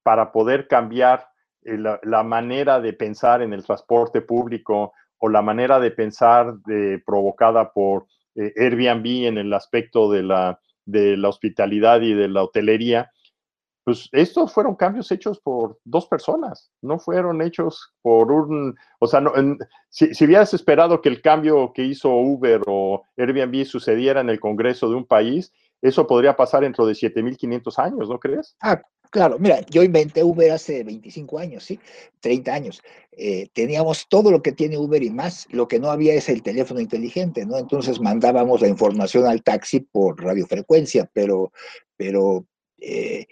para poder cambiar eh, la, manera de pensar en el transporte público o la manera de pensar de, provocada por eh, Airbnb en el aspecto de la, de la hospitalidad y de la hotelería, pues estos fueron cambios hechos por dos personas, no fueron hechos por un, o sea, si, si, hubieras esperado que el cambio que hizo Uber o Airbnb sucediera en el Congreso de un país, eso podría pasar dentro de 7.500 años, ¿no crees? Ah, claro, mira, yo inventé Uber hace 25 años, ¿sí? 30 años. Eh, teníamos todo lo que tiene Uber y más, lo que no había es el teléfono inteligente, ¿no? Entonces mandábamos la información al taxi por radiofrecuencia, pero, pero eh,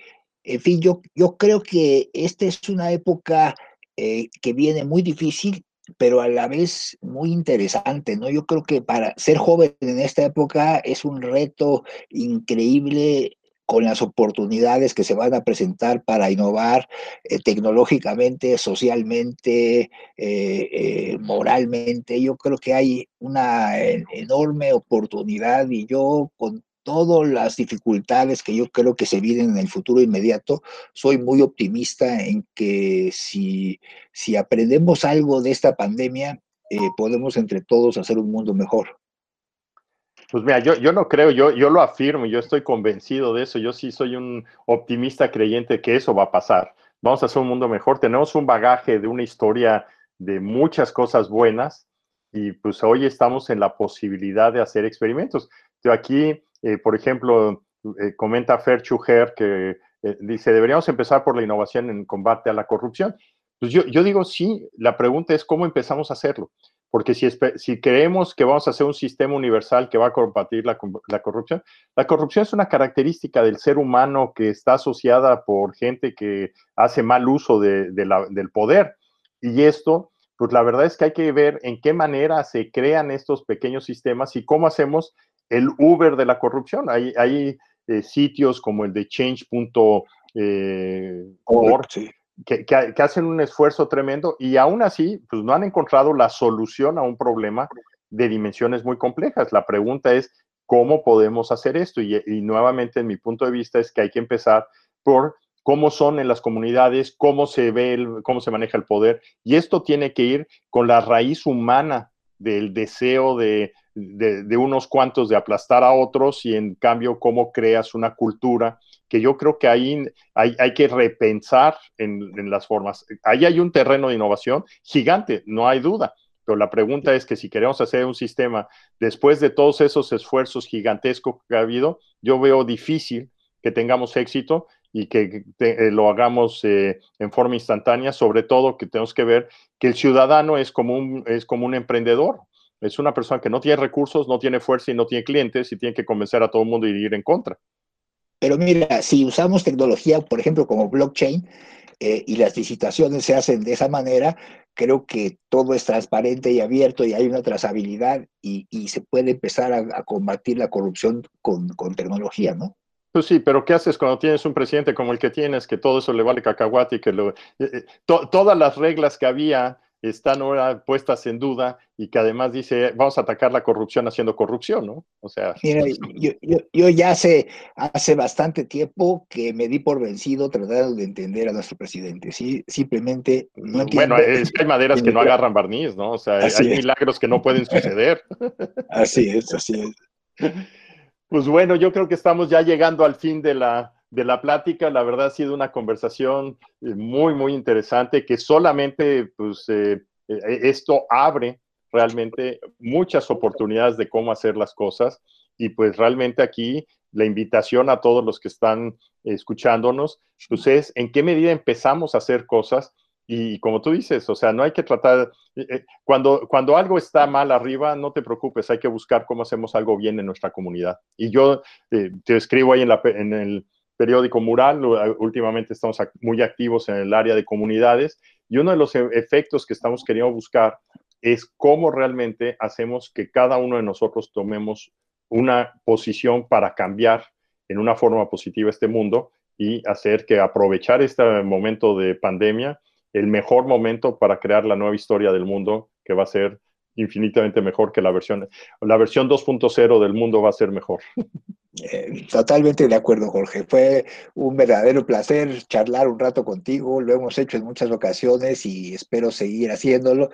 en fin, yo, yo creo que esta es una época eh, que viene muy difícil, pero a la vez muy interesante, ¿no? Yo creo que para ser joven en esta época es un reto increíble con las oportunidades que se van a presentar para innovar eh, tecnológicamente, socialmente, eh, moralmente. Yo creo que hay una enorme oportunidad y yo con todas las dificultades que yo creo que se vienen en el futuro inmediato, soy muy optimista en que si, si aprendemos algo de esta pandemia, eh, podemos entre todos hacer un mundo mejor. Pues mira, yo, yo no creo, yo, yo lo afirmo, yo estoy convencido de eso, yo sí soy un optimista creyente que eso va a pasar. Vamos a hacer un mundo mejor, tenemos un bagaje de una historia de muchas cosas buenas y pues hoy estamos en la posibilidad de hacer experimentos. Yo aquí eh, por ejemplo, eh, comenta Fer Chuger que eh, dice, deberíamos empezar por la innovación en combate a la corrupción. Pues yo, yo digo, sí, la pregunta es cómo empezamos a hacerlo. Porque si, si creemos que vamos a hacer un sistema universal que va a combatir la, la, corrupción, la corrupción es una característica del ser humano que está asociada por gente que hace mal uso del poder. Y esto, pues la verdad es que hay que ver en qué manera se crean estos pequeños sistemas y cómo hacemos el Uber de la corrupción. Hay, hay eh, sitios como el de change.org eh, que, que, hacen un esfuerzo tremendo y aún así pues, no han encontrado la solución a un problema de dimensiones muy complejas. La pregunta es, ¿cómo podemos hacer esto? Y, nuevamente, en mi punto de vista, es que hay que empezar por cómo son en las comunidades, cómo se ve, cómo se maneja el poder. Y esto tiene que ir con la raíz humana del deseo de de, unos cuantos de aplastar a otros y en cambio cómo creas una cultura que yo creo que ahí hay, hay que repensar en, las formas. Ahí hay un terreno de innovación gigante, no hay duda. Pero la pregunta es que si queremos hacer un sistema después de todos esos esfuerzos gigantescos que ha habido, yo veo difícil que tengamos éxito y que eh, lo hagamos eh, en forma instantánea, sobre todo que tenemos que ver que el ciudadano es como un, es como un emprendedor. Es una persona que no tiene recursos, no tiene fuerza y no tiene clientes y tiene que convencer a todo el mundo y ir en contra. Pero mira, si usamos tecnología, por ejemplo, como blockchain, eh, y las licitaciones se hacen de esa manera, creo que todo es transparente y abierto y hay una trazabilidad y, se puede empezar a, combatir la corrupción con, tecnología, ¿no? Pues sí, pero ¿qué haces cuando tienes un presidente como el que tienes, que todo eso le vale cacahuate y que lo, eh, eh, todas las reglas que había están ahora puestas en duda y que además dice, vamos a atacar la corrupción haciendo corrupción, ¿no? O sea... Mira, yo, yo, ya hace, hace bastante tiempo que me di por vencido tratando de entender a nuestro presidente, ¿sí? Simplemente no entiendo. Bueno, es que hay maderas que no agarran barniz, ¿no? O sea, hay milagros que no pueden suceder. Así es, así es. Pues bueno, yo creo que estamos ya llegando al fin de la, de la plática. La verdad ha sido una conversación eh, muy, muy interesante que solamente, pues, eh, eh, esto abre realmente muchas oportunidades de cómo hacer las cosas. Y pues realmente aquí la invitación a todos los que están escuchándonos, pues es en qué medida empezamos a hacer cosas Y como tú dices, o sea, no hay que tratar, cuando, cuando algo está mal arriba, no te preocupes, hay que buscar cómo hacemos algo bien en nuestra comunidad. Y yo te escribo ahí en, la, en el periódico Mural, últimamente estamos muy activos en el área de comunidades, y uno de los e, efectos que estamos queriendo buscar es cómo realmente hacemos que cada uno de nosotros tomemos una posición para cambiar en una forma positiva este mundo y hacer que aprovechar este momento de pandemia el mejor momento para crear la nueva historia del mundo que va a ser infinitamente mejor que la versión. La versión 2.0 del mundo va a ser mejor. Eh, totalmente de acuerdo, Jorge. Fue un verdadero placer charlar un rato contigo. Lo hemos hecho en muchas ocasiones y espero seguir haciéndolo.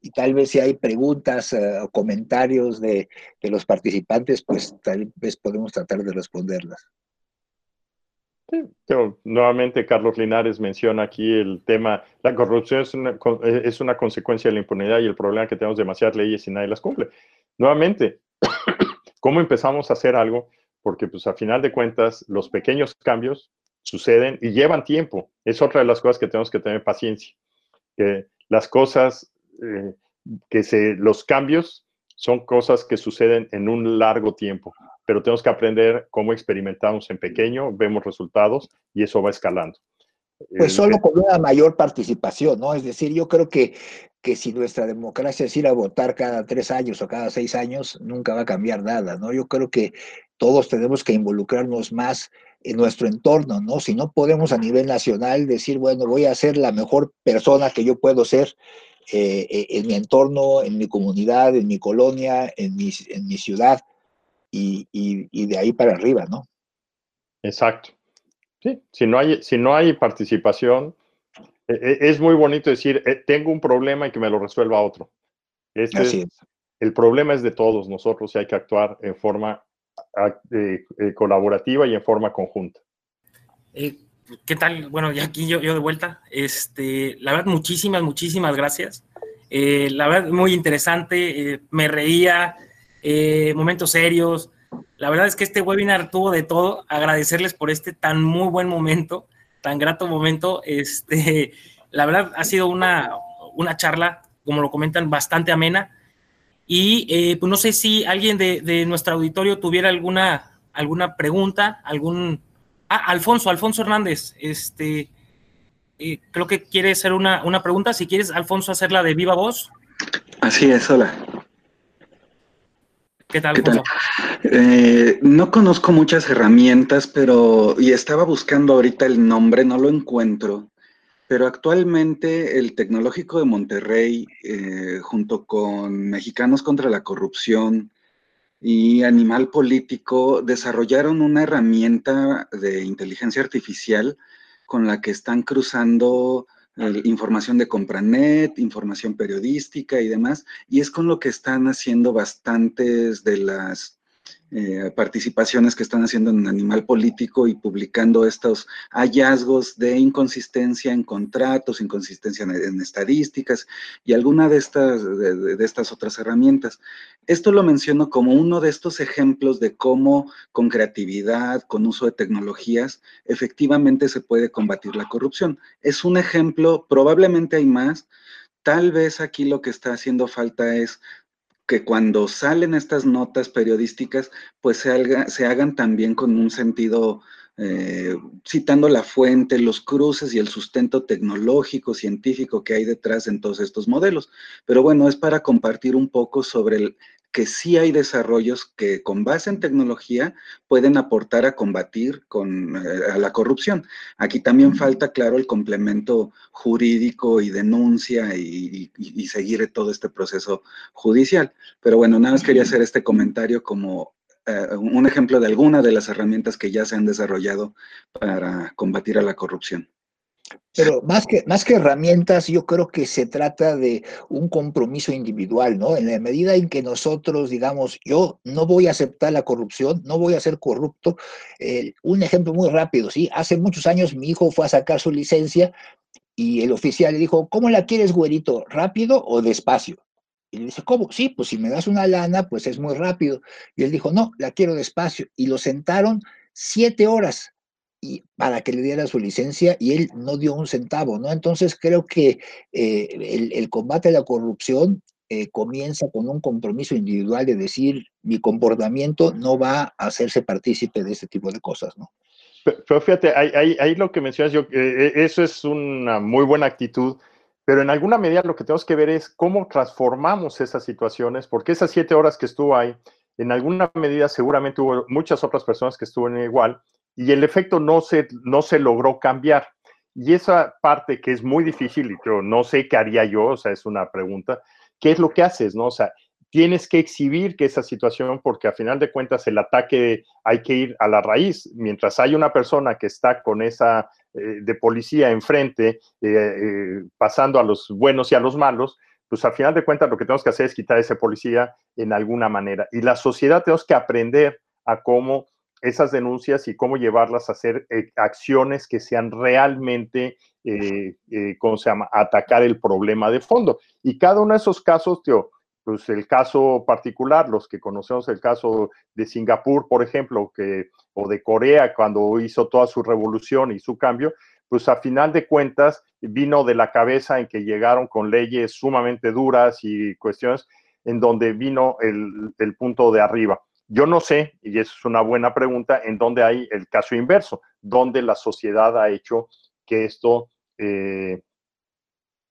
Y tal vez si hay preguntas eh, o comentarios de, de los participantes, pues tal vez podemos tratar de responderlas nuevamente, Carlos Linares menciona aquí el tema, la corrupción es una, es una consecuencia de la impunidad y el problema que tenemos demasiadas leyes y nadie las cumple. Nuevamente, ¿cómo empezamos a hacer algo? Porque pues a final de cuentas los pequeños cambios suceden y llevan tiempo. Es otra de las cosas que tenemos que tener paciencia. Que las cosas, eh, que se, los cambios son cosas que suceden en un largo tiempo pero tenemos que aprender cómo experimentamos en pequeño, vemos resultados y eso va escalando. Pues solo con una mayor participación, ¿no? Es decir, yo creo que, que si nuestra democracia es ir a votar cada tres años o cada seis años, nunca va a cambiar nada, ¿no? Yo creo que todos tenemos que involucrarnos más en nuestro entorno, ¿no? Si no podemos a nivel nacional decir, bueno, voy a ser la mejor persona que yo puedo ser eh, eh, en mi entorno, en mi comunidad, en mi colonia, en mi, en mi ciudad, y, de ahí para arriba, ¿no? Exacto. Sí, si no hay, si no hay participación, e, e, es muy bonito decir, eh, tengo un problema y que me lo resuelva otro. Este Así es. El problema es de todos nosotros y hay que actuar en forma eh, eh, colaborativa y en forma conjunta. ¿Qué tal? Bueno, ya aquí yo, yo, de vuelta. Este, la verdad, muchísimas, muchísimas gracias. la verdad, muy interesante. me reía, eh, momentos serios. La verdad es que este webinar tuvo de todo. Agradecerles por este tan muy buen momento, tan grato momento. Este, la verdad ha sido una, una charla, como lo comentan, bastante amena. Y eh, pues no sé si alguien de, nuestro auditorio tuviera alguna, alguna pregunta, algún... Ah, Alfonso, Alfonso Hernández, este, eh, creo que quiere hacer una, una pregunta. Si quieres, Alfonso, hacerla de viva voz. Así es, hola. ¿Qué tal? Eh, no conozco muchas herramientas, pero y estaba buscando ahorita el nombre, no lo encuentro. Pero actualmente el Tecnológico de Monterrey, eh, junto con Mexicanos contra la Corrupción y Animal Político, desarrollaron una herramienta de inteligencia artificial con la que están cruzando información de Compranet, información periodística y demás, y es con lo que están haciendo bastantes de las eh, participaciones que están haciendo en Animal Político y publicando estos hallazgos de inconsistencia en contratos, inconsistencia en, estadísticas y alguna de estas, de, estas otras herramientas. Esto lo menciono como uno de estos ejemplos de cómo con creatividad, con uso de tecnologías, efectivamente se puede combatir la corrupción. Es un ejemplo, probablemente hay más, Tal vez aquí lo que está haciendo falta es que cuando salen estas notas periodísticas, pues se, hagan también con un sentido, eh, citando la fuente, los cruces y el sustento tecnológico, científico que hay detrás en todos estos modelos. Pero bueno, es para compartir un poco sobre el, que sí hay desarrollos que con base en tecnología pueden aportar a combatir con, eh, a la corrupción. Aquí también falta, claro, el complemento jurídico y denuncia y, seguir todo este proceso judicial. Pero bueno, nada más quería hacer este comentario como eh, un ejemplo de alguna de las herramientas que ya se han desarrollado para combatir a la corrupción. Pero más que, más que herramientas, yo creo que se trata de un compromiso individual, ¿no? En la medida en que nosotros digamos, yo no voy a aceptar la corrupción, no voy a ser corrupto. un ejemplo muy rápido, ¿sí? Hace muchos años mi hijo fue a sacar su licencia y el oficial le dijo, ¿cómo la quieres, güerito? ¿Rápido o despacio? Y le dice, ¿cómo? Sí, pues si me das una lana, pues es muy rápido. Y él dijo, no, la quiero despacio. Y lo sentaron siete horas y para que le diera su licencia y él no dio un centavo, ¿no? Entonces creo que eh, el, combate a la corrupción eh, comienza con un compromiso individual de decir mi comportamiento no va a hacerse partícipe de este tipo de cosas, ¿no? Pero, fíjate, ahí, lo que mencionas, yo, eh, eso es una muy buena actitud, pero en alguna medida lo que tenemos que ver es cómo transformamos esas situaciones, porque esas siete horas que estuvo ahí, en alguna medida seguramente hubo muchas otras personas que estuvieron igual, y el efecto no se, no se logró cambiar. Y esa parte que es muy difícil, y yo no sé qué haría yo, o sea, es una pregunta, ¿qué es lo que haces, no? O sea, tienes que exhibir que esa situación, porque a final de cuentas el ataque hay que ir a la raíz. Mientras hay una persona que está con esa eh, de policía enfrente, eh, eh, pasando a los buenos y a los malos, pues a final de cuentas lo que tenemos que hacer es quitar a ese policía en alguna manera. Y la sociedad tenemos que aprender a cómo esas denuncias y cómo llevarlas a hacer eh, acciones que sean realmente, eh, eh, ¿cómo se llama?, atacar el problema de fondo. Y cada uno de esos casos, tío, pues el caso particular, los que conocemos el caso de Singapur, por ejemplo, que, o de Corea, cuando hizo toda su revolución y su cambio, pues a final de cuentas vino de la cabeza en que llegaron con leyes sumamente duras y cuestiones en donde vino el, el punto de arriba. Yo no sé, y eso es una buena pregunta, en dónde hay el caso inverso, donde la sociedad ha hecho que esto, eh,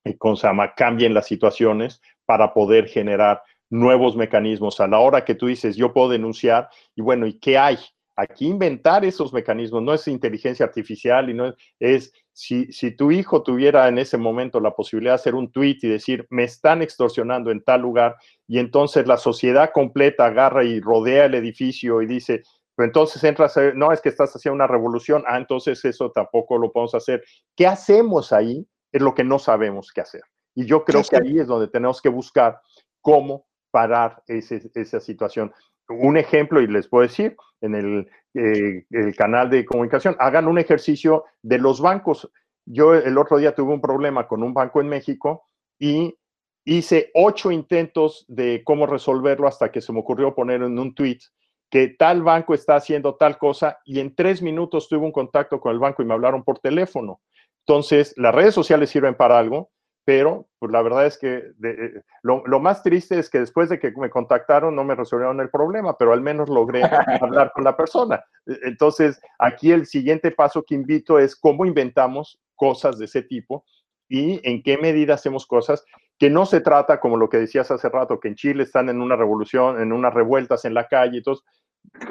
eh ¿cómo se llama?, cambien las situaciones para poder generar nuevos mecanismos. A la hora que tú dices, yo puedo denunciar, y bueno, ¿y qué hay? Aquí inventar esos mecanismos no es inteligencia artificial y no es si, si, tu hijo tuviera en ese momento la posibilidad de hacer un tweet y decir, me están extorsionando en tal lugar, y entonces la sociedad completa agarra y rodea el edificio y dice, pues entonces entras, no, es que estás haciendo una revolución, ah, entonces eso tampoco lo podemos hacer. ¿Qué hacemos ahí? Es lo que no sabemos qué hacer. Y yo creo que ahí es donde tenemos que buscar cómo parar esa situación un ejemplo, y les puedo decir, en el, eh, el, canal de comunicación, hagan un ejercicio de los bancos. Yo el otro día tuve un problema con un banco en México y hice ocho intentos de cómo resolverlo hasta que se me ocurrió poner en un tweet que tal banco está haciendo tal cosa y en tres minutos tuve un contacto con el banco y me hablaron por teléfono. Entonces, las redes sociales sirven para algo, pero pues la verdad es que eh, lo, más triste es que después de que me contactaron no me resolvieron el problema, pero al menos logré hablar con la persona. E, entonces, aquí el siguiente paso que invito es cómo inventamos cosas de ese tipo y en qué medida hacemos cosas que no se trata, como lo que decías hace rato, que en Chile están en una revolución, en unas revueltas en la calle y todo,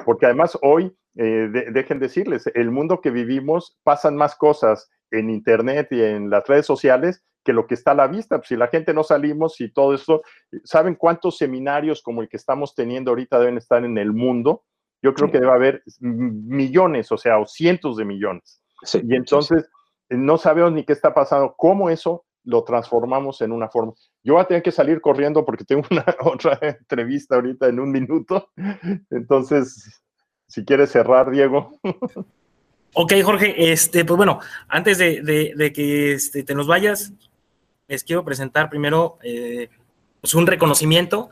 porque además hoy, eh, dejen decirles, el mundo que vivimos pasan más cosas en Internet y en las redes sociales que lo que está a la vista. Pues, si la gente no salimos y todo eso, ¿saben cuántos seminarios como el que estamos teniendo ahorita deben estar en el mundo? Yo creo que debe haber millones, o sea, o cientos de millones. y entonces no sabemos ni qué está pasando, cómo eso lo transformamos en una forma. Yo voy a tener que salir corriendo porque tengo una otra entrevista ahorita en un minuto. Entonces, si quieres cerrar, Diego. Ok, Jorge, este, pues bueno, antes de, que este, te nos vayas, les quiero presentar primero eh, pues un reconocimiento.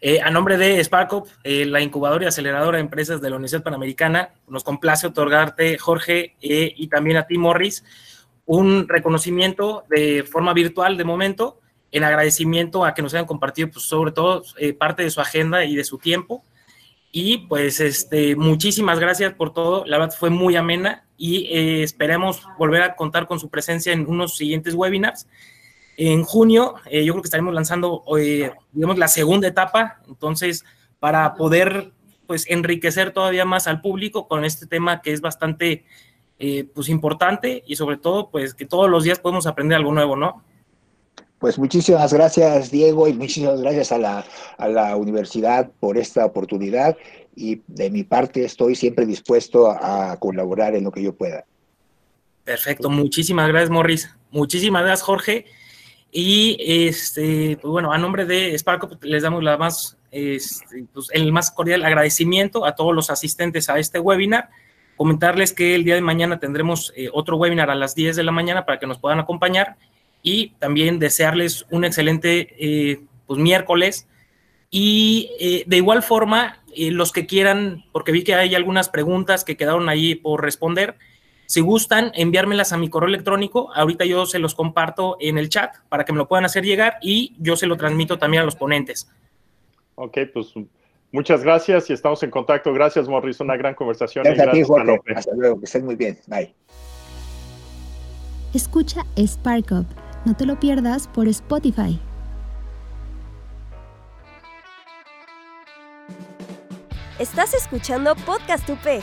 Eh, a nombre de SparkUp, eh, la incubadora y aceleradora de empresas de la Universidad Panamericana, nos complace otorgarte, Jorge, y también a ti, Morris, un reconocimiento de forma virtual de momento, en agradecimiento a que nos hayan compartido, pues, sobre todo, parte de su agenda y de su tiempo. Y pues este, muchísimas gracias por todo, la verdad fue muy amena y esperemos volver a contar con su presencia en unos siguientes webinars. En junio, eh, yo creo que estaremos lanzando, eh, digamos, la segunda etapa, entonces, para poder, pues, enriquecer todavía más al público con este tema que es bastante, eh, pues, importante y sobre todo, pues, que todos los días podemos aprender algo nuevo, ¿no? Pues muchísimas gracias, Diego, y muchísimas gracias a la, a la universidad por esta oportunidad. Y de mi parte estoy siempre dispuesto a, a colaborar en lo que yo pueda. Perfecto, muchísimas gracias, Morris. Muchísimas gracias, Jorge. Y este, pues bueno, a nombre de Sparco les damos este, pues el más cordial agradecimiento a todos los asistentes a este webinar. Comentarles que el día de mañana tendremos eh, otro webinar a las 10 de la mañana para que nos puedan acompañar y también desearles un excelente eh, pues, miércoles. Y eh, de igual forma, los que quieran, porque vi que hay algunas preguntas que quedaron ahí por responder, Si gustan enviármelas a mi correo electrónico, ahorita yo se los comparto en el chat para que me lo puedan hacer llegar y yo se lo transmito también a los ponentes. Ok, pues muchas gracias y estamos en contacto. Gracias, Morris, una gran conversación. Gracias, a ti, Jorge. Hasta luego, que estén muy bien. Bye. Escucha Spark Up. No te lo pierdas por Spotify. Estás escuchando Podcast UP.